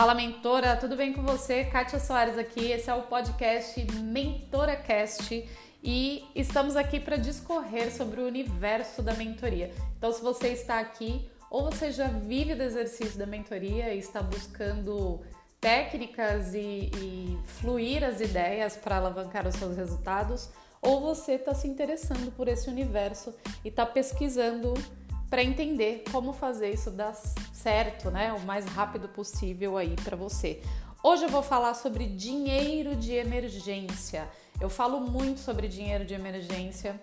Fala mentora, tudo bem com você? Kátia Soares aqui. Esse é o podcast Mentora Cast e estamos aqui para discorrer sobre o universo da mentoria. Então, se você está aqui ou você já vive do exercício da mentoria e está buscando técnicas e, e fluir as ideias para alavancar os seus resultados, ou você está se interessando por esse universo e está pesquisando para entender como fazer isso dar certo, né, o mais rápido possível aí para você. Hoje eu vou falar sobre dinheiro de emergência. Eu falo muito sobre dinheiro de emergência,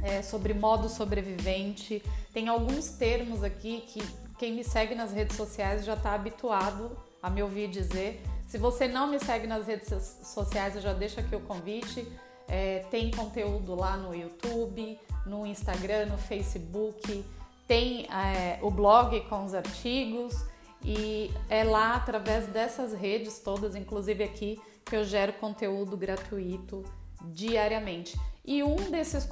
é, sobre modo sobrevivente. Tem alguns termos aqui que quem me segue nas redes sociais já está habituado a me ouvir dizer. Se você não me segue nas redes sociais, eu já deixo aqui o convite. É, tem conteúdo lá no YouTube, no Instagram, no Facebook tem é, o blog com os artigos e é lá através dessas redes todas, inclusive aqui, que eu gero conteúdo gratuito diariamente. E um desses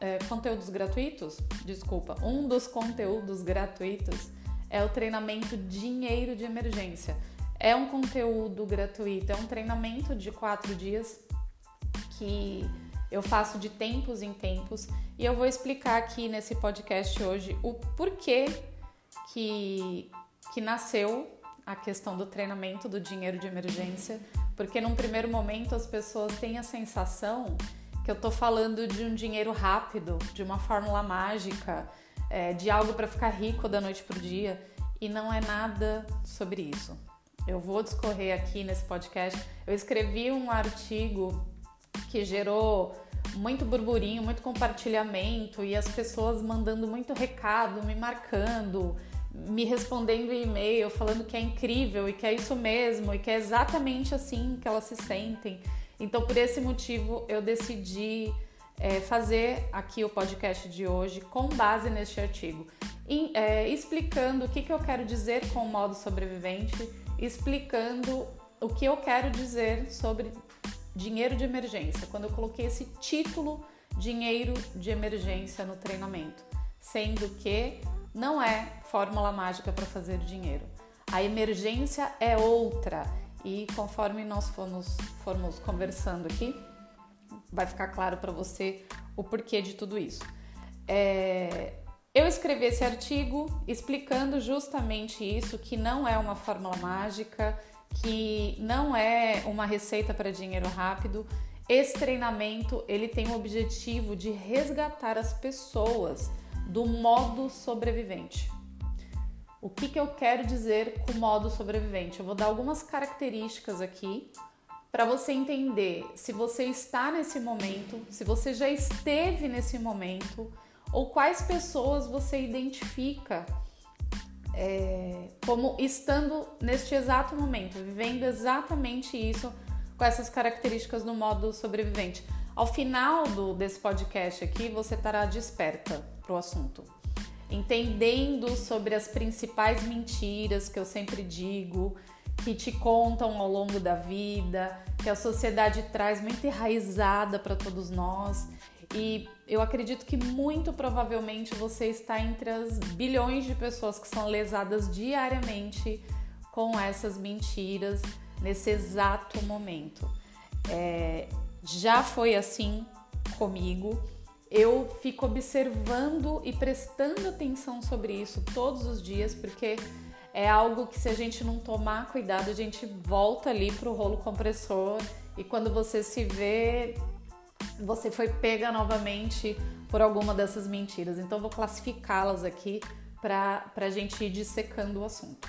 é, conteúdos gratuitos, desculpa, um dos conteúdos gratuitos é o treinamento Dinheiro de Emergência. É um conteúdo gratuito, é um treinamento de quatro dias que eu faço de tempos em tempos e eu vou explicar aqui nesse podcast hoje o porquê que, que nasceu a questão do treinamento do dinheiro de emergência, porque num primeiro momento as pessoas têm a sensação que eu tô falando de um dinheiro rápido, de uma fórmula mágica, é, de algo para ficar rico da noite pro dia e não é nada sobre isso. Eu vou discorrer aqui nesse podcast. Eu escrevi um artigo que gerou muito burburinho, muito compartilhamento e as pessoas mandando muito recado, me marcando, me respondendo e-mail, falando que é incrível e que é isso mesmo e que é exatamente assim que elas se sentem. Então, por esse motivo, eu decidi é, fazer aqui o podcast de hoje com base neste artigo, é, explicando o que, que eu quero dizer com o modo sobrevivente, explicando o que eu quero dizer sobre dinheiro de emergência, quando eu coloquei esse título dinheiro de emergência no treinamento, sendo que não é fórmula mágica para fazer dinheiro. A emergência é outra e conforme nós formos, formos conversando aqui, vai ficar claro para você o porquê de tudo isso. É, eu escrevi esse artigo explicando justamente isso, que não é uma fórmula mágica, que não é uma receita para dinheiro rápido. Esse treinamento ele tem o objetivo de resgatar as pessoas do modo sobrevivente. O que, que eu quero dizer com modo sobrevivente? Eu vou dar algumas características aqui para você entender se você está nesse momento, se você já esteve nesse momento ou quais pessoas você identifica é, como estando neste exato momento, vivendo exatamente isso com essas características no modo sobrevivente. Ao final do, desse podcast aqui, você estará desperta para o assunto, entendendo sobre as principais mentiras que eu sempre digo, que te contam ao longo da vida, que a sociedade traz muito enraizada para todos nós e eu acredito que muito provavelmente você está entre as bilhões de pessoas que são lesadas diariamente com essas mentiras nesse exato momento. É, já foi assim comigo. Eu fico observando e prestando atenção sobre isso todos os dias, porque é algo que se a gente não tomar cuidado, a gente volta ali pro rolo compressor e quando você se vê você foi pega novamente por alguma dessas mentiras. Então, vou classificá-las aqui para a gente ir dissecando o assunto.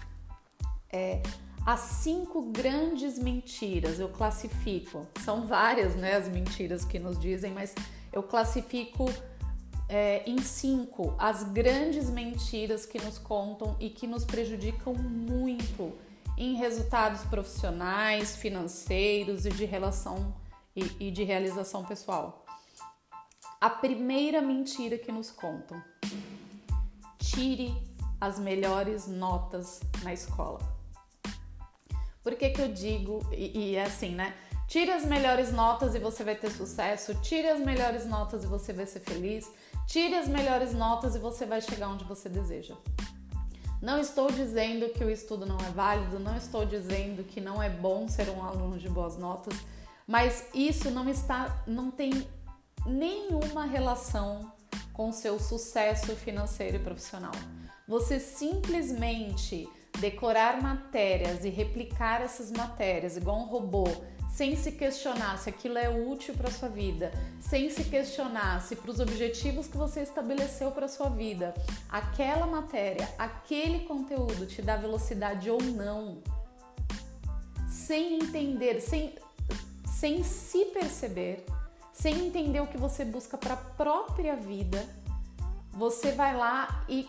É, as cinco grandes mentiras eu classifico, são várias né, as mentiras que nos dizem, mas eu classifico é, em cinco as grandes mentiras que nos contam e que nos prejudicam muito em resultados profissionais, financeiros e de relação e, e de realização pessoal. A primeira mentira que nos contam: tire as melhores notas na escola. Por que, que eu digo, e, e é assim, né? Tire as melhores notas e você vai ter sucesso. Tire as melhores notas e você vai ser feliz. Tire as melhores notas e você vai chegar onde você deseja. Não estou dizendo que o estudo não é válido, não estou dizendo que não é bom ser um aluno de boas notas, mas isso não está, não tem nenhuma relação com seu sucesso financeiro e profissional. Você simplesmente decorar matérias e replicar essas matérias igual um robô, sem se questionar se aquilo é útil para sua vida, sem se questionar se para os objetivos que você estabeleceu para sua vida, aquela matéria, aquele conteúdo te dá velocidade ou não, sem entender, sem, sem se perceber, sem entender o que você busca para a própria vida, você vai lá e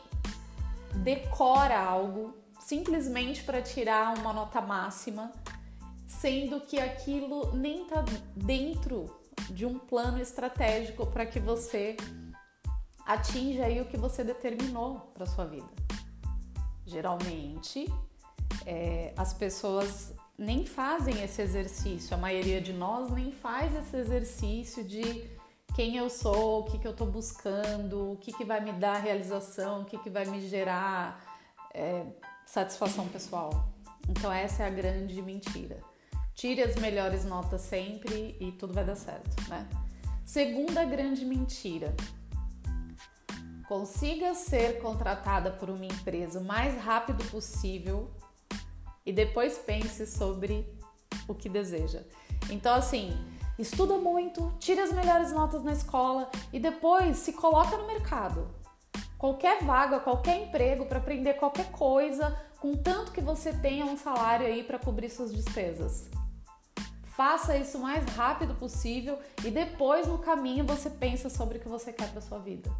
decora algo simplesmente para tirar uma nota máxima, sendo que aquilo nem está dentro de um plano estratégico para que você atinja aí o que você determinou para sua vida. Geralmente, é, as pessoas nem fazem esse exercício, a maioria de nós nem faz esse exercício de quem eu sou, o que, que eu estou buscando, o que, que vai me dar realização, o que, que vai me gerar é, satisfação pessoal. Então, essa é a grande mentira. Tire as melhores notas sempre e tudo vai dar certo, né? Segunda grande mentira. Consiga ser contratada por uma empresa o mais rápido possível e depois pense sobre o que deseja. Então, assim, estuda muito, tira as melhores notas na escola e depois se coloca no mercado. Qualquer vaga, qualquer emprego para aprender qualquer coisa, contanto que você tenha um salário aí para cobrir suas despesas. Faça isso o mais rápido possível e depois no caminho você pensa sobre o que você quer para sua vida.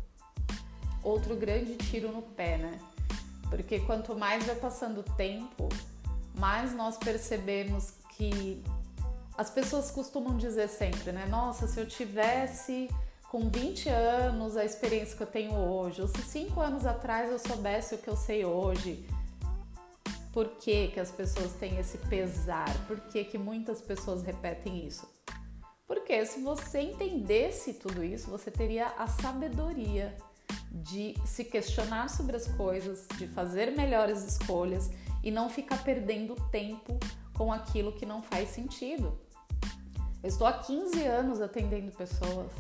Outro grande tiro no pé, né? Porque quanto mais vai passando o tempo, mais nós percebemos que as pessoas costumam dizer sempre, né? Nossa, se eu tivesse com 20 anos a experiência que eu tenho hoje, ou se 5 anos atrás eu soubesse o que eu sei hoje. Por que, que as pessoas têm esse pesar? Por que, que muitas pessoas repetem isso? Porque se você entendesse tudo isso, você teria a sabedoria de se questionar sobre as coisas, de fazer melhores escolhas e não ficar perdendo tempo com aquilo que não faz sentido. Eu estou há 15 anos atendendo pessoas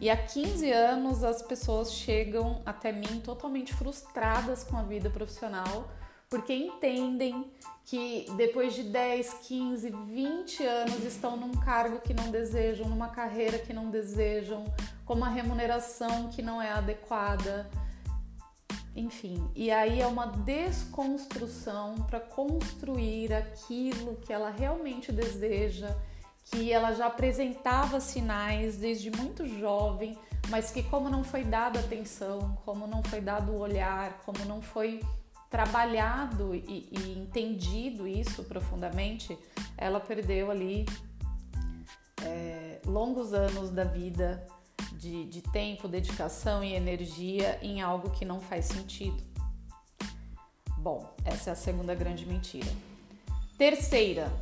e há 15 anos as pessoas chegam até mim totalmente frustradas com a vida profissional porque entendem que depois de 10, 15, 20 anos estão num cargo que não desejam, numa carreira que não desejam, com uma remuneração que não é adequada, enfim, e aí é uma desconstrução para construir aquilo que ela realmente deseja, que ela já apresentava sinais desde muito jovem, mas que como não foi dada atenção, como não foi dado o olhar, como não foi trabalhado e, e entendido isso profundamente, ela perdeu ali é, longos anos da vida de, de tempo, dedicação e energia em algo que não faz sentido. Bom, essa é a segunda grande mentira. Terceira,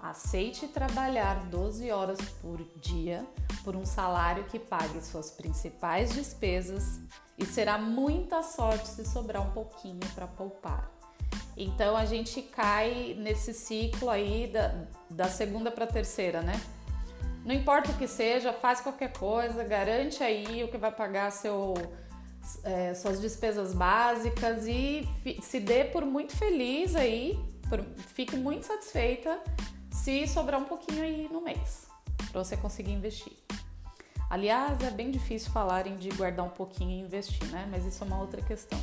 aceite trabalhar 12 horas por dia por um salário que pague suas principais despesas e será muita sorte se sobrar um pouquinho para poupar. Então a gente cai nesse ciclo aí da, da segunda para terceira, né? Não importa o que seja, faz qualquer coisa, garante aí o que vai pagar seu, é, suas despesas básicas e se dê por muito feliz aí, por, fique muito satisfeita se sobrar um pouquinho aí no mês para você conseguir investir. Aliás, é bem difícil falarem de guardar um pouquinho e investir, né? Mas isso é uma outra questão.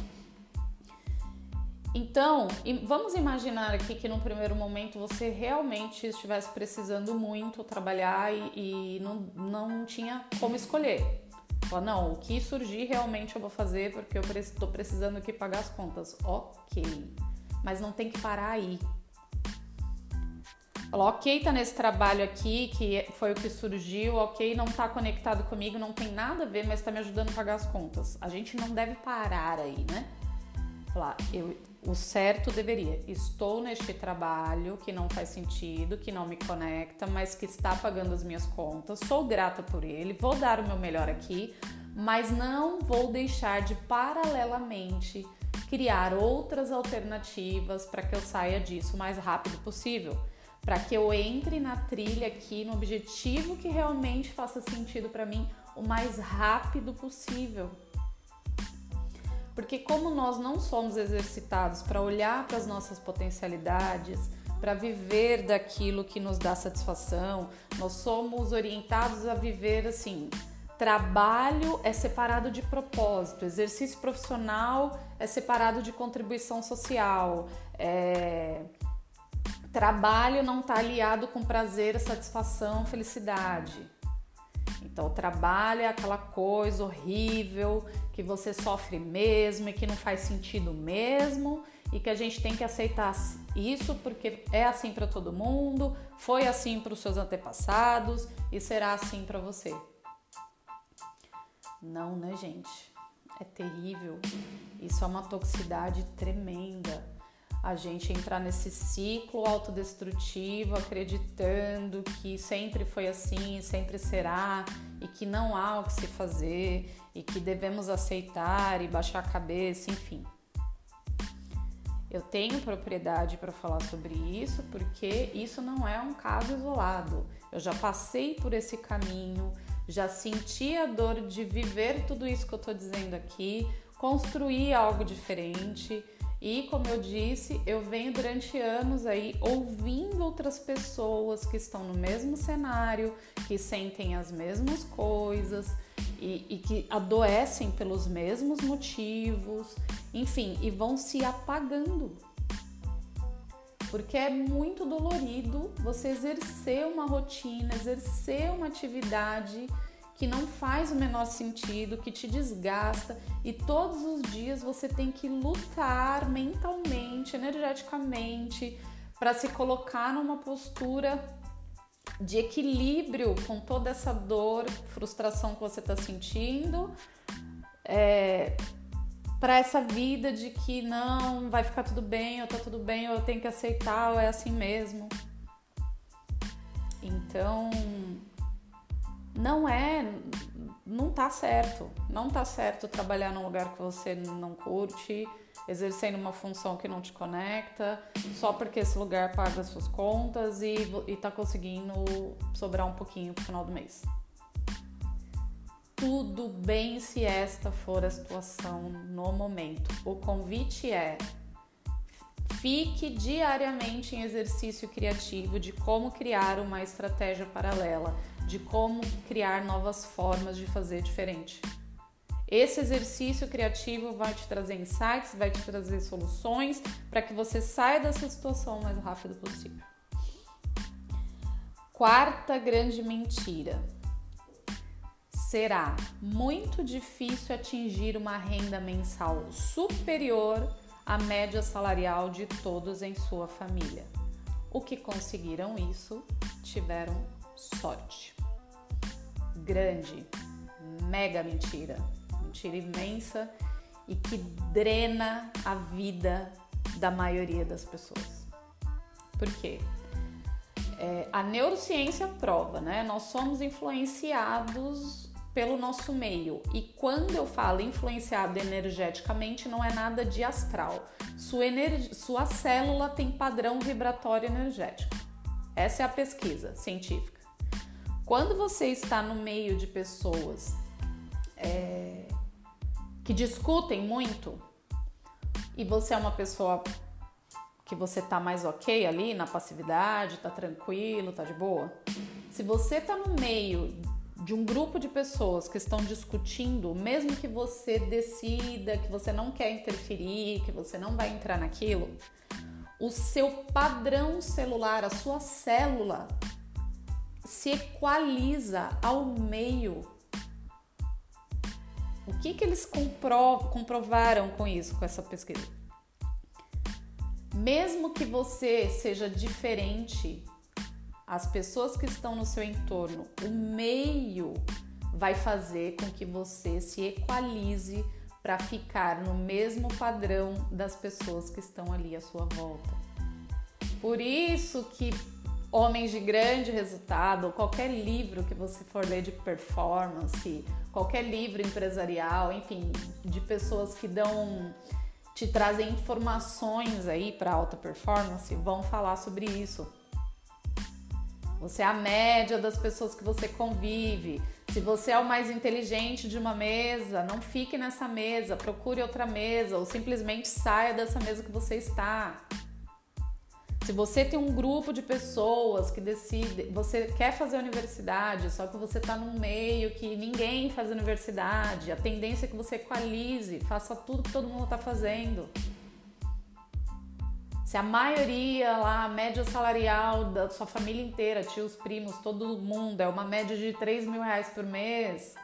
Então, vamos imaginar aqui que no primeiro momento você realmente estivesse precisando muito trabalhar e, e não, não tinha como escolher. Fala, não, o que surgir realmente eu vou fazer porque eu estou precisando aqui pagar as contas. Ok, mas não tem que parar aí. Ok, tá nesse trabalho aqui que foi o que surgiu, ok, não tá conectado comigo, não tem nada a ver, mas tá me ajudando a pagar as contas. A gente não deve parar aí, né? Falar, eu o certo deveria. Estou neste trabalho que não faz sentido, que não me conecta, mas que está pagando as minhas contas. Sou grata por ele, vou dar o meu melhor aqui, mas não vou deixar de paralelamente criar outras alternativas para que eu saia disso o mais rápido possível, para que eu entre na trilha aqui no objetivo que realmente faça sentido para mim o mais rápido possível. Porque como nós não somos exercitados para olhar para as nossas potencialidades, para viver daquilo que nos dá satisfação, nós somos orientados a viver assim, Trabalho é separado de propósito, exercício profissional é separado de contribuição social, é... trabalho não está aliado com prazer, satisfação, felicidade. Então, o trabalho é aquela coisa horrível que você sofre mesmo e que não faz sentido mesmo e que a gente tem que aceitar isso porque é assim para todo mundo, foi assim para os seus antepassados e será assim para você. Não, né, gente? É terrível. Isso é uma toxicidade tremenda. A gente entrar nesse ciclo autodestrutivo, acreditando que sempre foi assim, sempre será, e que não há o que se fazer, e que devemos aceitar e baixar a cabeça, enfim. Eu tenho propriedade para falar sobre isso porque isso não é um caso isolado. Eu já passei por esse caminho, já senti a dor de viver tudo isso que eu tô dizendo aqui, construir algo diferente. E como eu disse, eu venho durante anos aí ouvindo outras pessoas que estão no mesmo cenário, que sentem as mesmas coisas e, e que adoecem pelos mesmos motivos, enfim, e vão se apagando. Porque é muito dolorido você exercer uma rotina, exercer uma atividade que não faz o menor sentido, que te desgasta e todos os dias você tem que lutar mentalmente, energeticamente para se colocar numa postura de equilíbrio com toda essa dor, frustração que você está sentindo, é, para essa vida de que não vai ficar tudo bem, ou tá tudo bem, ou eu tenho que aceitar, ou é assim mesmo. Então, não é, não tá certo. Não tá certo trabalhar num lugar que você não curte, exercendo uma função que não te conecta, só porque esse lugar paga as suas contas e, e tá conseguindo sobrar um pouquinho pro final do mês tudo bem se esta for a situação no momento. O convite é fique diariamente em exercício criativo de como criar uma estratégia paralela, de como criar novas formas de fazer diferente. Esse exercício criativo vai te trazer insights, vai te trazer soluções para que você saia dessa situação o mais rápido possível. Quarta grande mentira será muito difícil atingir uma renda mensal superior à média salarial de todos em sua família. O que conseguiram isso tiveram sorte. Grande, mega mentira, mentira imensa e que drena a vida da maioria das pessoas. Por quê? É, a neurociência prova, né? Nós somos influenciados pelo nosso meio. E quando eu falo influenciado energeticamente, não é nada de astral. Sua, sua célula tem padrão vibratório energético. Essa é a pesquisa científica. Quando você está no meio de pessoas é, que discutem muito e você é uma pessoa que você tá mais ok ali na passividade, tá tranquilo, tá de boa. Se você tá no meio de um grupo de pessoas que estão discutindo, mesmo que você decida que você não quer interferir, que você não vai entrar naquilo, o seu padrão celular, a sua célula, se equaliza ao meio. O que, que eles compro comprovaram com isso, com essa pesquisa? Mesmo que você seja diferente as pessoas que estão no seu entorno, o meio vai fazer com que você se equalize para ficar no mesmo padrão das pessoas que estão ali à sua volta. Por isso que Homens de Grande Resultado, qualquer livro que você for ler de performance, qualquer livro empresarial, enfim, de pessoas que dão te trazem informações aí para alta performance, vão falar sobre isso. Você é a média das pessoas que você convive. Se você é o mais inteligente de uma mesa, não fique nessa mesa, procure outra mesa ou simplesmente saia dessa mesa que você está. Se você tem um grupo de pessoas que decide, você quer fazer universidade, só que você está num meio que ninguém faz universidade, a tendência é que você equalize, faça tudo que todo mundo está fazendo. Se a maioria lá, a média salarial da sua família inteira, tios, primos, todo mundo, é uma média de 3 mil reais por mês,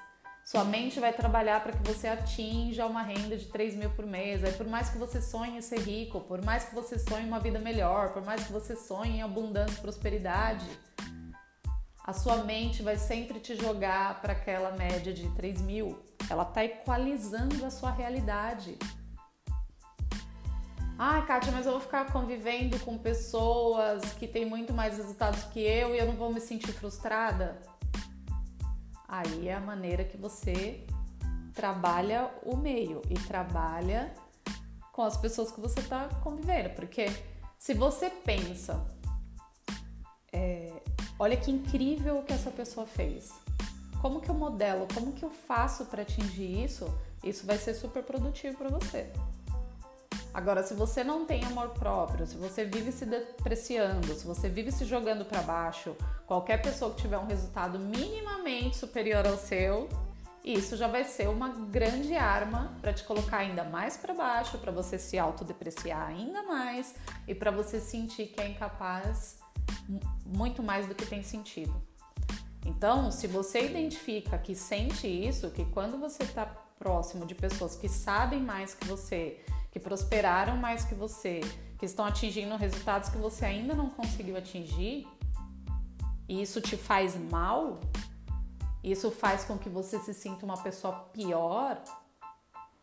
sua mente vai trabalhar para que você atinja uma renda de 3 mil por mês. Aí, por mais que você sonhe ser rico, por mais que você sonhe uma vida melhor, por mais que você sonhe em abundância e prosperidade, a sua mente vai sempre te jogar para aquela média de 3 mil. Ela está equalizando a sua realidade. Ah, Kátia, mas eu vou ficar convivendo com pessoas que têm muito mais resultados que eu e eu não vou me sentir frustrada? Aí é a maneira que você trabalha o meio e trabalha com as pessoas que você está convivendo. Porque se você pensa, é, olha que incrível o que essa pessoa fez. Como que eu modelo? Como que eu faço para atingir isso? Isso vai ser super produtivo para você. Agora, se você não tem amor próprio, se você vive se depreciando, se você vive se jogando para baixo, qualquer pessoa que tiver um resultado minimamente superior ao seu, isso já vai ser uma grande arma para te colocar ainda mais para baixo, para você se autodepreciar ainda mais e para você sentir que é incapaz muito mais do que tem sentido. Então, se você identifica que sente isso, que quando você está próximo de pessoas que sabem mais que você, que prosperaram mais que você, que estão atingindo resultados que você ainda não conseguiu atingir, e isso te faz mal, isso faz com que você se sinta uma pessoa pior,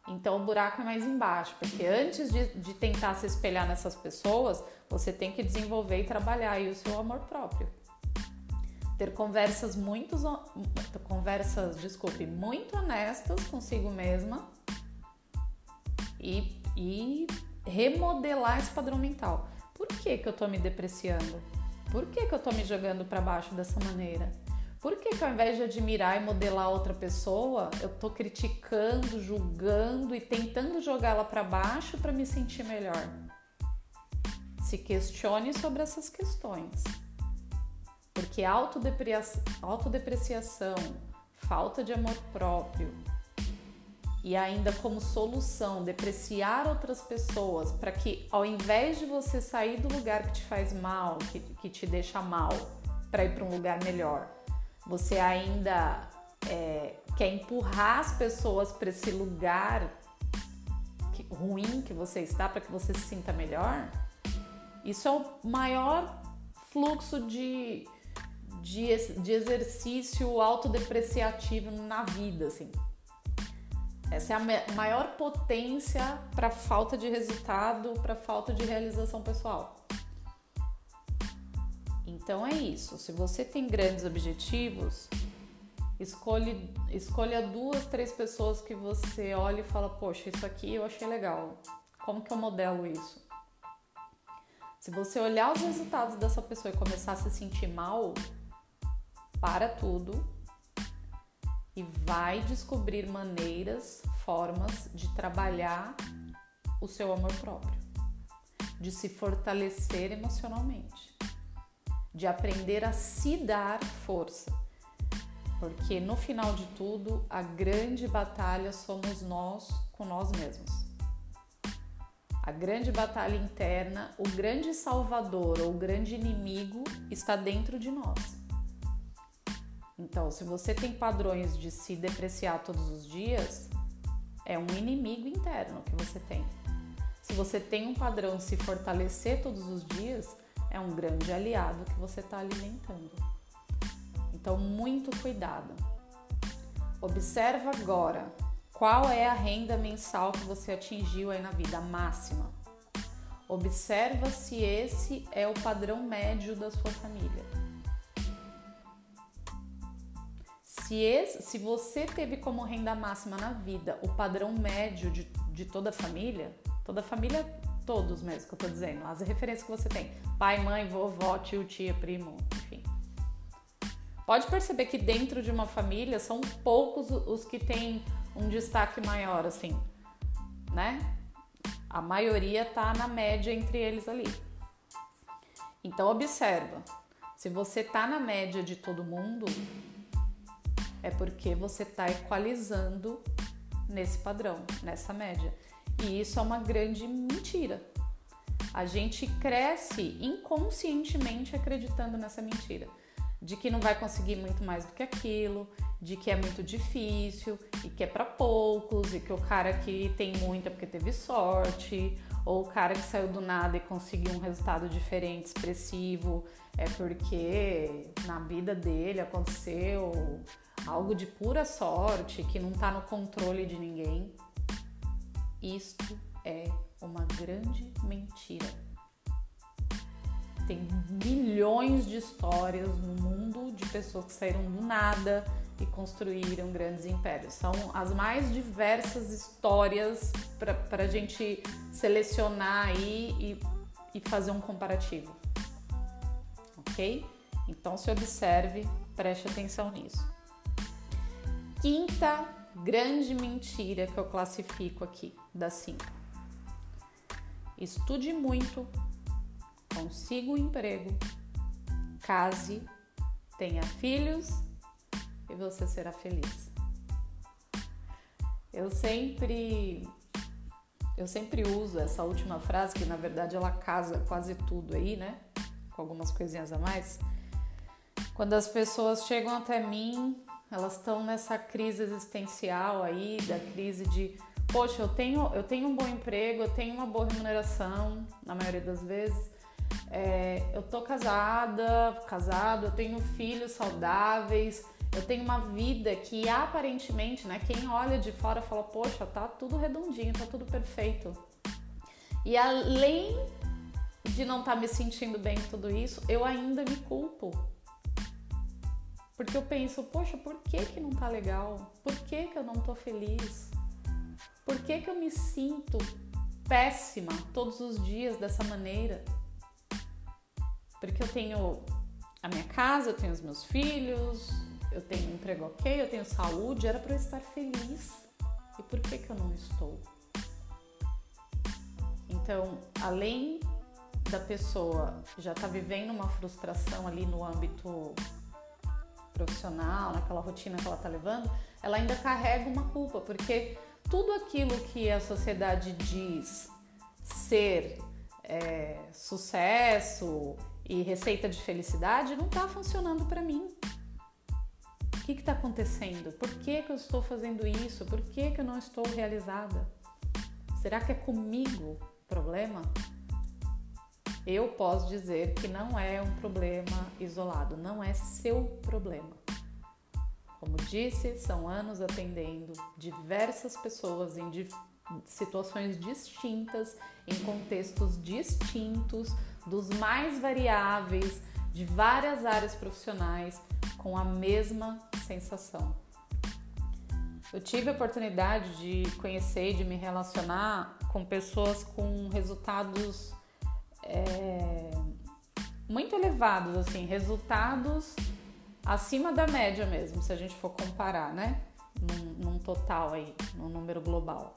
então o buraco é mais embaixo, porque antes de, de tentar se espelhar nessas pessoas, você tem que desenvolver e trabalhar aí o seu amor próprio. Ter conversas muito conversas, desculpe, muito honestas consigo mesma e e remodelar esse padrão mental. Por que, que eu tô me depreciando? Por que, que eu tô me jogando para baixo dessa maneira? Por que, que ao invés de admirar e modelar outra pessoa, eu tô criticando, julgando e tentando jogá-la para baixo para me sentir melhor? Se questione sobre essas questões. Porque autodepreciação, falta de amor próprio, e ainda como solução depreciar outras pessoas para que ao invés de você sair do lugar que te faz mal, que, que te deixa mal, para ir para um lugar melhor, você ainda é, quer empurrar as pessoas para esse lugar que, ruim que você está para que você se sinta melhor, isso é o maior fluxo de, de, de exercício autodepreciativo na vida, assim. Essa é a maior potência para falta de resultado, para falta de realização pessoal. Então é isso. Se você tem grandes objetivos, escolhe, escolha duas, três pessoas que você olha e fala: Poxa, isso aqui eu achei legal. Como que eu modelo isso? Se você olhar os resultados dessa pessoa e começar a se sentir mal, para tudo e vai descobrir maneiras, formas de trabalhar o seu amor próprio, de se fortalecer emocionalmente, de aprender a se dar força. Porque no final de tudo, a grande batalha somos nós com nós mesmos. A grande batalha interna, o grande salvador ou o grande inimigo está dentro de nós. Então, se você tem padrões de se depreciar todos os dias, é um inimigo interno que você tem. Se você tem um padrão de se fortalecer todos os dias, é um grande aliado que você está alimentando. Então, muito cuidado. Observa agora qual é a renda mensal que você atingiu aí na vida, máxima. Observa se esse é o padrão médio da sua família. Se, esse, se você teve como renda máxima na vida o padrão médio de, de toda a família, Toda a família, todos mesmo que eu tô dizendo, as referências que você tem: pai, mãe, vovó, tio, tia, primo, enfim. Pode perceber que dentro de uma família são poucos os que têm um destaque maior, assim, né? A maioria tá na média entre eles ali. Então observa, se você tá na média de todo mundo, é porque você está equalizando nesse padrão, nessa média. E isso é uma grande mentira. A gente cresce inconscientemente acreditando nessa mentira. De que não vai conseguir muito mais do que aquilo, de que é muito difícil e que é para poucos, e que o cara que tem muito é porque teve sorte, ou o cara que saiu do nada e conseguiu um resultado diferente, expressivo, é porque na vida dele aconteceu algo de pura sorte que não está no controle de ninguém. Isto é uma grande mentira. Tem milhões de histórias no mundo de pessoas que saíram do nada e construíram grandes impérios. São as mais diversas histórias para a gente selecionar aí e, e fazer um comparativo. Ok? Então se observe, preste atenção nisso. Quinta grande mentira que eu classifico aqui das cinco. Estude muito, consiga um emprego, case, tenha filhos e você será feliz. Eu sempre eu sempre uso essa última frase que na verdade ela casa quase tudo aí, né? Com algumas coisinhas a mais. Quando as pessoas chegam até mim, elas estão nessa crise existencial aí, da crise de, poxa, eu tenho, eu tenho um bom emprego, eu tenho uma boa remuneração, na maioria das vezes. É, eu tô casada, casado, eu tenho filhos saudáveis, eu tenho uma vida que aparentemente, né, quem olha de fora fala, poxa, tá tudo redondinho, tá tudo perfeito. E além de não estar tá me sentindo bem com tudo isso, eu ainda me culpo. Porque eu penso, poxa, por que que não tá legal? Por que que eu não tô feliz? Por que que eu me sinto péssima todos os dias dessa maneira? Porque eu tenho a minha casa, eu tenho os meus filhos, eu tenho um emprego ok, eu tenho saúde, era para eu estar feliz. E por que, que eu não estou? Então, além da pessoa já estar tá vivendo uma frustração ali no âmbito profissional, naquela rotina que ela está levando, ela ainda carrega uma culpa, porque tudo aquilo que a sociedade diz ser é, sucesso e receita de felicidade não está funcionando para mim que está acontecendo? Por que, que eu estou fazendo isso? Por que, que eu não estou realizada? Será que é comigo o problema? Eu posso dizer que não é um problema isolado, não é seu problema. Como disse, são anos atendendo diversas pessoas em situações distintas, em contextos distintos, dos mais variáveis, de várias áreas profissionais, com a mesma sensação. Eu tive a oportunidade de conhecer e de me relacionar com pessoas com resultados é, muito elevados, assim, resultados acima da média mesmo, se a gente for comparar, né? Num, num total aí, num número global.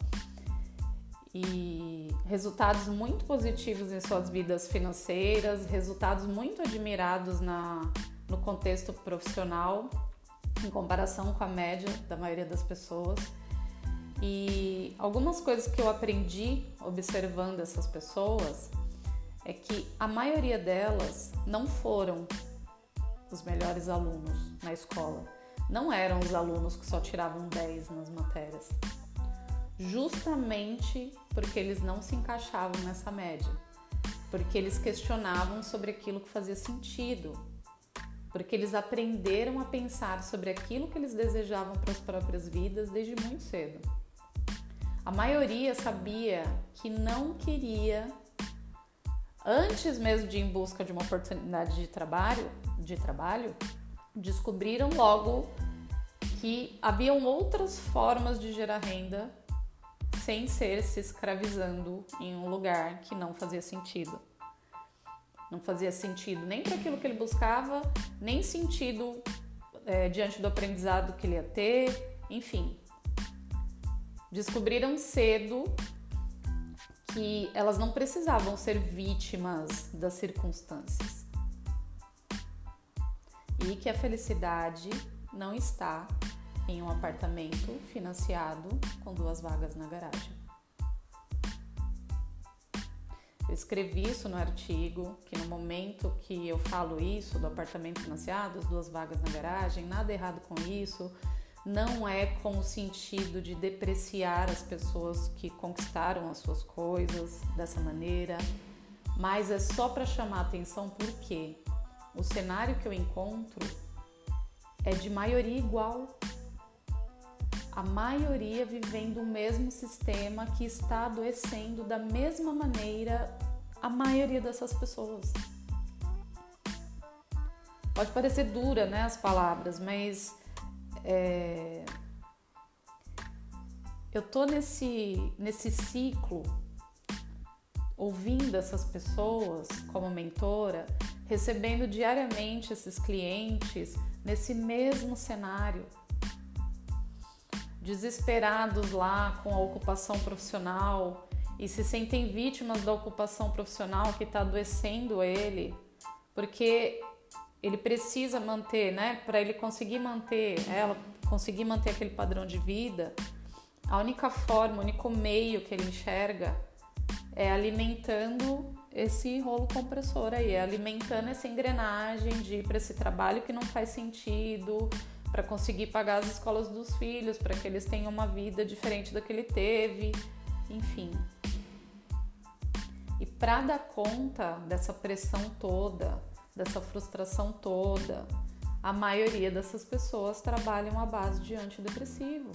E resultados muito positivos em suas vidas financeiras, resultados muito admirados na, no contexto profissional em comparação com a média da maioria das pessoas. E algumas coisas que eu aprendi observando essas pessoas é que a maioria delas não foram os melhores alunos na escola. Não eram os alunos que só tiravam 10 nas matérias. Justamente porque eles não se encaixavam nessa média. Porque eles questionavam sobre aquilo que fazia sentido, porque eles aprenderam a pensar sobre aquilo que eles desejavam para as próprias vidas desde muito cedo. A maioria sabia que não queria, antes mesmo de ir em busca de uma oportunidade de trabalho, de trabalho, descobriram logo que haviam outras formas de gerar renda sem ser se escravizando em um lugar que não fazia sentido. Não fazia sentido nem para aquilo que ele buscava, nem sentido é, diante do aprendizado que ele ia ter, enfim. Descobriram cedo que elas não precisavam ser vítimas das circunstâncias e que a felicidade não está em um apartamento financiado com duas vagas na garagem. Eu escrevi isso no artigo, que no momento que eu falo isso do apartamento financiado, as duas vagas na garagem, nada errado com isso, não é com o sentido de depreciar as pessoas que conquistaram as suas coisas dessa maneira, mas é só para chamar atenção porque o cenário que eu encontro é de maioria igual. A maioria vivendo o mesmo sistema que está adoecendo da mesma maneira a maioria dessas pessoas. Pode parecer dura, né, as palavras, mas é... eu tô nesse nesse ciclo ouvindo essas pessoas como mentora, recebendo diariamente esses clientes nesse mesmo cenário, desesperados lá com a ocupação profissional e se sentem vítimas da ocupação profissional que está adoecendo ele, porque ele precisa manter, né, para ele conseguir manter, ela conseguir manter aquele padrão de vida, a única forma, o único meio que ele enxerga é alimentando esse rolo compressor aí, é alimentando essa engrenagem de ir para esse trabalho que não faz sentido, para conseguir pagar as escolas dos filhos, para que eles tenham uma vida diferente da que ele teve, enfim. E para dar conta dessa pressão toda, dessa frustração toda, a maioria dessas pessoas trabalham à base de antidepressivo.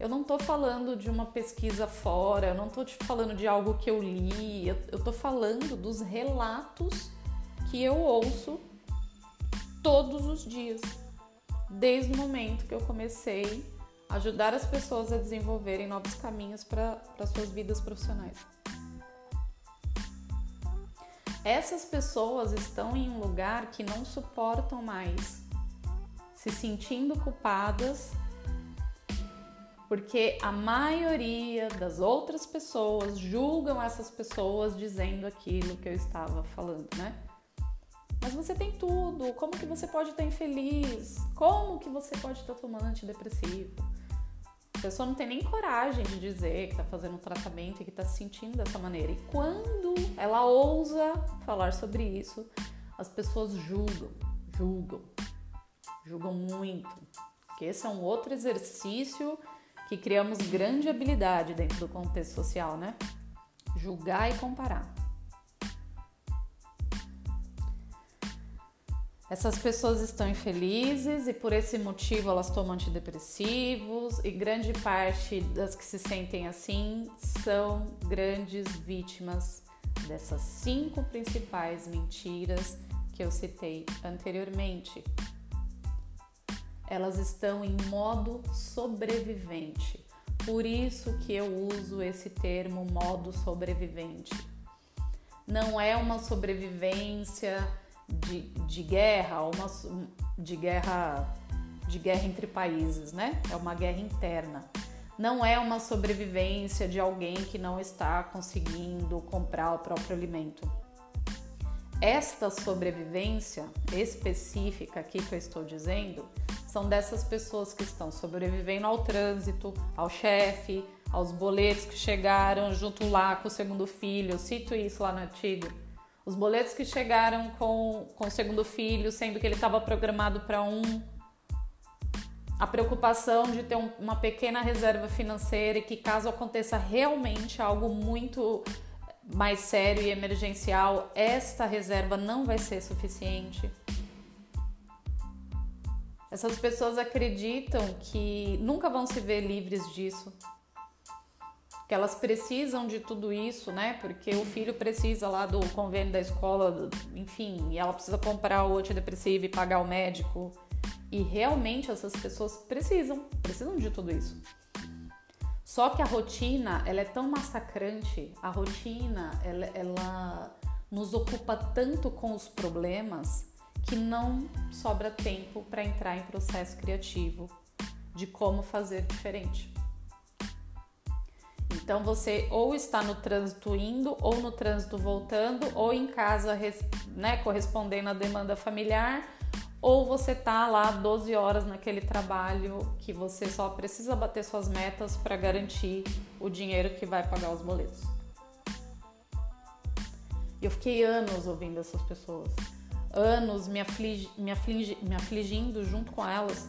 Eu não tô falando de uma pesquisa fora, eu não tô te falando de algo que eu li, eu, tô falando dos relatos que eu ouço todos os dias, desde o momento que eu comecei a ajudar as pessoas a desenvolverem novos caminhos para suas vidas profissionais. Essas pessoas estão em um lugar que não suportam mais, se sentindo culpadas porque a maioria das outras pessoas julgam essas pessoas dizendo aquilo que eu estava falando, né? Mas você tem tudo, como que você pode estar infeliz? Como que você pode estar tomando antidepressivo? Pessoa não tem nem coragem de dizer que está fazendo um tratamento e que está se sentindo dessa maneira. E quando ela ousa falar sobre isso, as pessoas julgam, julgam, julgam muito. Porque esse é um outro exercício que criamos grande habilidade dentro do contexto social, né? Julgar e comparar. Essas pessoas estão infelizes e por esse motivo elas tomam antidepressivos e grande parte das que se sentem assim são grandes vítimas dessas cinco principais mentiras que eu citei anteriormente elas estão em modo sobrevivente. Por isso que eu uso esse termo modo sobrevivente. Não é uma sobrevivência de, de guerra, uma de guerra de guerra entre países, né? É uma guerra interna. Não é uma sobrevivência de alguém que não está conseguindo comprar o próprio alimento. Esta sobrevivência específica aqui que eu estou dizendo são dessas pessoas que estão sobrevivendo ao trânsito, ao chefe, aos boletos que chegaram junto lá com o segundo filho. Eu cito isso lá no artigo. Os boletos que chegaram com, com o segundo filho, sendo que ele estava programado para um. A preocupação de ter um, uma pequena reserva financeira e que, caso aconteça realmente algo muito mais sério e emergencial, esta reserva não vai ser suficiente. Essas pessoas acreditam que nunca vão se ver livres disso. Que elas precisam de tudo isso, né? Porque o filho precisa lá do convênio da escola, enfim, e ela precisa comprar o antidepressivo e pagar o médico. E realmente essas pessoas precisam, precisam de tudo isso. Só que a rotina, ela é tão massacrante, a rotina, ela, ela nos ocupa tanto com os problemas que não sobra tempo para entrar em processo criativo de como fazer diferente. Então você ou está no trânsito indo, ou no trânsito voltando, ou em casa né, correspondendo à demanda familiar, ou você tá lá 12 horas naquele trabalho que você só precisa bater suas metas para garantir o dinheiro que vai pagar os boletos. Eu fiquei anos ouvindo essas pessoas, anos me, me, me afligindo junto com elas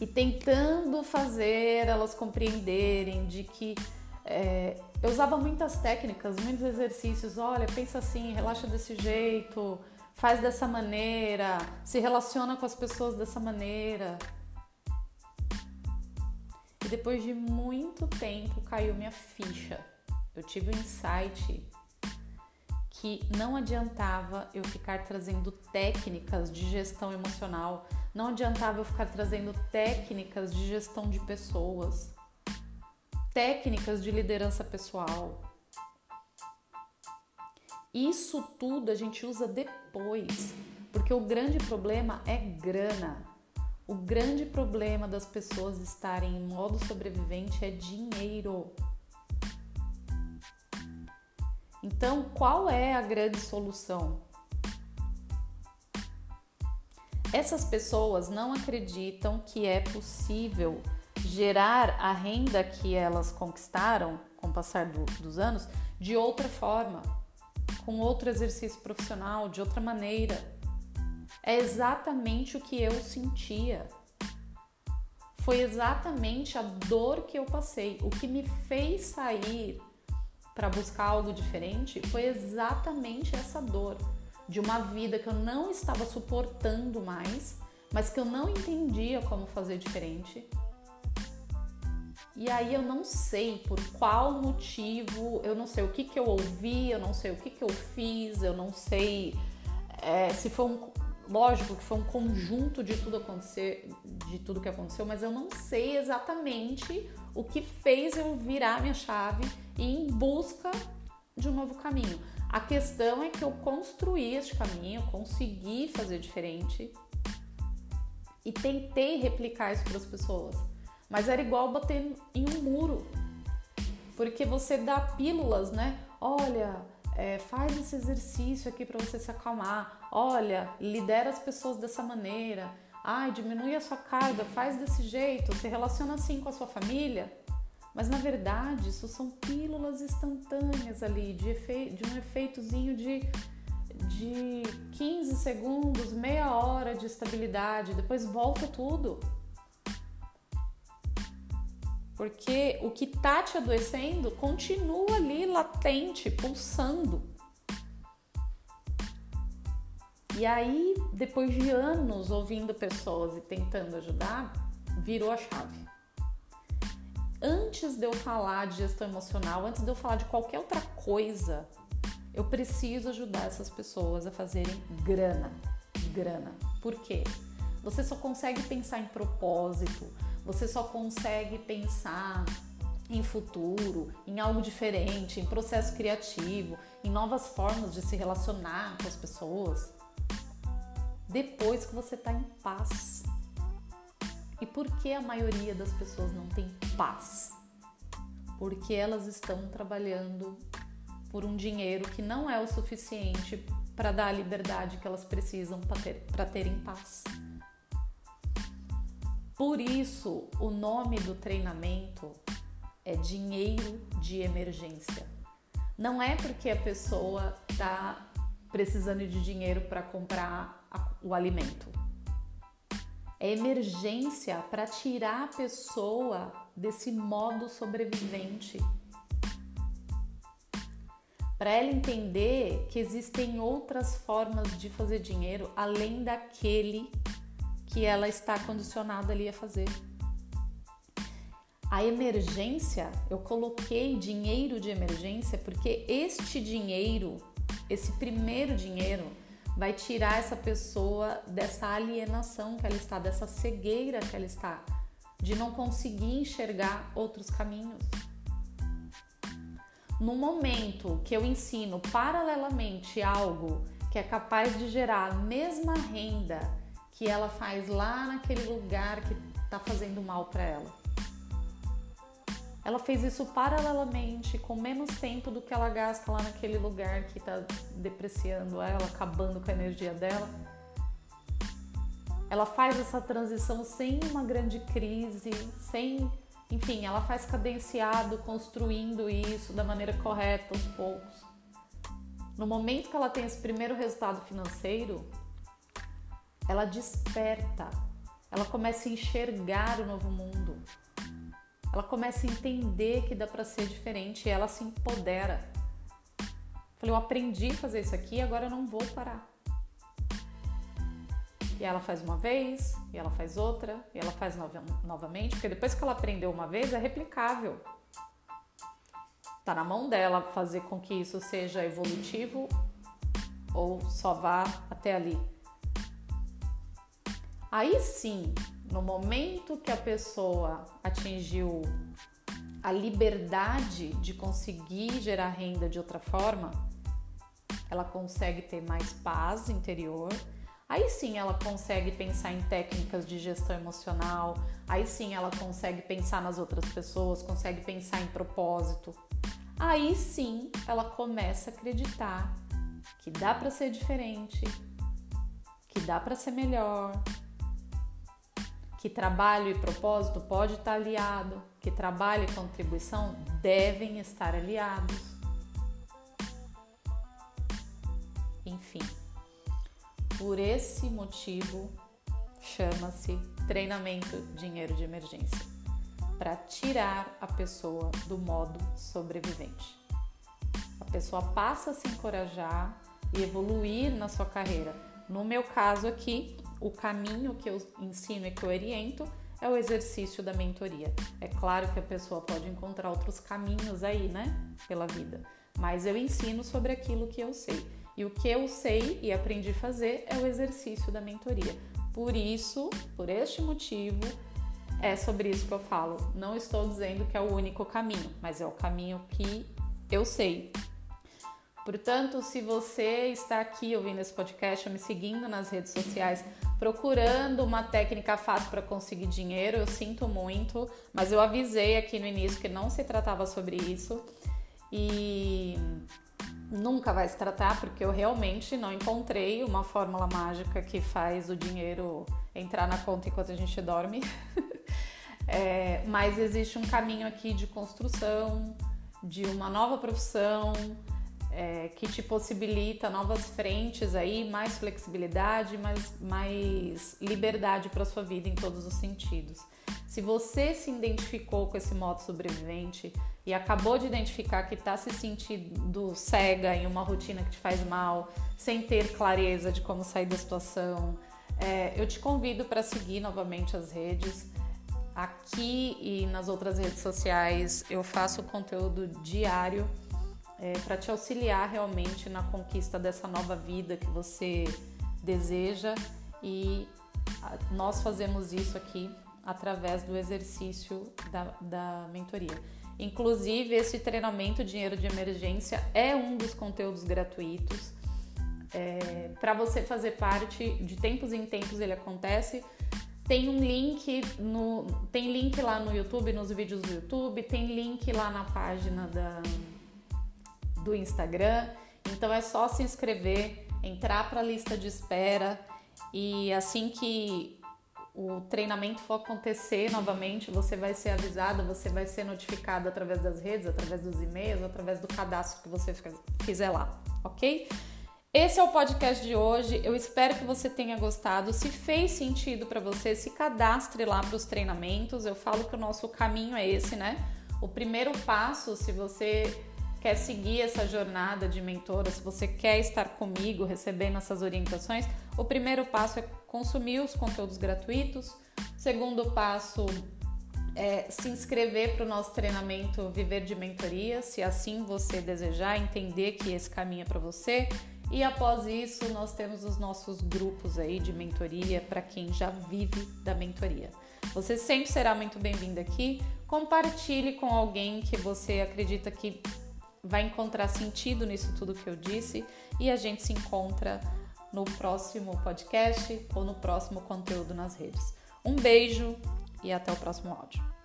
e tentando fazer elas compreenderem de que é, eu usava muitas técnicas, muitos exercícios. Olha, pensa assim, relaxa desse jeito, faz dessa maneira, se relaciona com as pessoas dessa maneira. E depois de muito tempo caiu minha ficha. Eu tive um insight que não adiantava eu ficar trazendo técnicas de gestão emocional, não adiantava eu ficar trazendo técnicas de gestão de pessoas, técnicas de liderança pessoal. Isso tudo a gente usa depois, porque o grande problema é grana. O grande problema das pessoas estarem em modo sobrevivente é dinheiro. Então, qual é a grande solução? Essas pessoas não acreditam que é possível gerar a renda que elas conquistaram com o passar do, dos anos de outra forma, com outro exercício profissional, de outra maneira. É exatamente o que eu sentia. Foi exatamente a dor que eu passei. O que me fez sair para buscar algo diferente foi exatamente essa dor de uma vida que eu não estava suportando mais, mas que eu não entendia como fazer diferente. E aí eu não sei por qual motivo, eu não sei o que, que eu ouvi, eu não sei o que, que eu fiz, eu não sei é, se foi um. Lógico que foi um conjunto de tudo acontecer, de tudo que aconteceu, mas eu não sei exatamente o que fez eu virar minha chave em busca de um novo caminho. A questão é que eu construí este caminho, consegui fazer diferente e tentei replicar isso para as pessoas. Mas era igual bater em um muro, porque você dá pílulas, né? Olha, é, faz esse exercício aqui para você se acalmar. Olha, lidera as pessoas dessa maneira. Ai, diminui a sua carga, faz desse jeito, se relaciona assim com a sua família. Mas na verdade, isso são pílulas instantâneas ali, de, efe... de um efeitozinho de, de 15 segundos, meia hora de estabilidade, depois volta tudo. Porque o que tá te adoecendo continua ali latente, pulsando. E aí, depois de anos ouvindo pessoas e tentando ajudar, virou a chave antes de eu falar de gestão emocional, antes de eu falar de qualquer outra coisa, eu preciso ajudar essas pessoas a fazerem grana. Grana. Por quê? Você só consegue pensar em propósito, você só consegue pensar em futuro, em algo diferente, em processo criativo, em novas formas de se relacionar com as pessoas, depois que você está em paz. E por que a maioria das pessoas não tem paz? Porque elas estão trabalhando por um dinheiro que não é o suficiente para dar a liberdade que elas precisam para ter, terem paz. Por isso, o nome do treinamento é dinheiro de emergência. Não é porque a pessoa está precisando de dinheiro para comprar o alimento é emergência para tirar a pessoa desse modo sobrevivente. Para ela entender que existem outras formas de fazer dinheiro além daquele que ela está condicionada ali a fazer. A emergência, eu coloquei dinheiro de emergência porque este dinheiro, esse primeiro dinheiro, vai tirar essa pessoa dessa alienação que ela está, dessa cegueira que ela está, de não conseguir enxergar outros caminhos. No momento que eu ensino paralelamente algo que é capaz de gerar a mesma renda que ela faz lá naquele lugar que está fazendo mal para ela. Ela fez isso paralelamente, com menos tempo do que ela gasta lá naquele lugar que está depreciando ela, acabando com a energia dela. Ela faz essa transição sem uma grande crise, sem, enfim, ela faz cadenciado, construindo isso da maneira correta aos poucos. No momento que ela tem esse primeiro resultado financeiro, ela desperta, ela começa a enxergar o novo mundo, ela começa a entender que dá para ser diferente e ela se empodera. Falei, eu aprendi a fazer isso aqui, agora eu não vou parar. E ela faz uma vez, e ela faz outra, e ela faz novamente, porque depois que ela aprendeu uma vez, é replicável. Tá na mão dela fazer com que isso seja evolutivo ou só vá até ali. Aí sim, no momento que a pessoa atingiu a liberdade de conseguir gerar renda de outra forma, ela consegue ter mais paz interior. Aí sim ela consegue pensar em técnicas de gestão emocional, aí sim ela consegue pensar nas outras pessoas, consegue pensar em propósito, aí sim ela começa a acreditar que dá para ser diferente, que dá para ser melhor, que trabalho e propósito pode estar aliado, que trabalho e contribuição devem estar aliados. Enfim, por esse motivo chama-se treinamento dinheiro de emergência para tirar a pessoa do modo sobrevivente. A pessoa passa a se encorajar e evoluir na sua carreira. No meu caso aqui, o caminho que eu ensino e que eu oriento é o exercício da mentoria. É claro que a pessoa pode encontrar outros caminhos aí, né, pela vida, mas eu ensino sobre aquilo que eu sei. E o que eu sei e aprendi a fazer é o exercício da mentoria. Por isso, por este motivo, é sobre isso que eu falo. Não estou dizendo que é o único caminho, mas é o caminho que eu sei. Portanto, se você está aqui ouvindo esse podcast, me seguindo nas redes sociais, procurando uma técnica fácil para conseguir dinheiro, eu sinto muito, mas eu avisei aqui no início que não se tratava sobre isso e nunca vai se tratar porque eu realmente não encontrei uma fórmula mágica que faz o dinheiro entrar na conta enquanto a gente dorme. É, mas existe um caminho aqui de construção, de uma nova profissão é, que te possibilita novas frentes aí, mais flexibilidade, mais, mais liberdade para sua vida em todos os sentidos. Se você se identificou com esse modo sobrevivente e acabou de identificar que está se sentindo cega em uma rotina que te faz mal, sem ter clareza de como sair da situação, é, eu te convido para seguir novamente as redes. Aqui e nas outras redes sociais eu faço conteúdo diário é, para te auxiliar realmente na conquista dessa nova vida que você deseja e nós fazemos isso aqui através do exercício da, da mentoria. Inclusive, esse treinamento Dinheiro de Emergência é um dos conteúdos gratuitos. É, para você fazer parte, de tempos em tempos ele acontece. Tem um link no tem link lá no YouTube, nos vídeos do YouTube, tem link lá na página da, do Instagram. Então é só se inscrever, entrar para a lista de espera e assim que o treinamento for acontecer novamente, você vai ser avisado, você vai ser notificado através das redes, através dos e-mails, através do cadastro que você fizer lá, ok? Esse é o podcast de hoje. Eu espero que você tenha gostado. Se fez sentido para você, se cadastre lá para os treinamentos. Eu falo que o nosso caminho é esse, né? O primeiro passo, se você quer seguir essa jornada de mentora, se você quer estar comigo recebendo essas orientações, o primeiro passo é consumir os conteúdos gratuitos. O segundo passo é se inscrever para o nosso treinamento Viver de Mentoria, se assim você desejar, entender que esse caminho é para você. E após isso, nós temos os nossos grupos aí de mentoria para quem já vive da mentoria. Você sempre será muito bem-vinda aqui. Compartilhe com alguém que você acredita que vai encontrar sentido nisso tudo que eu disse e a gente se encontra no próximo podcast ou no próximo conteúdo nas redes. Um beijo e até o próximo áudio.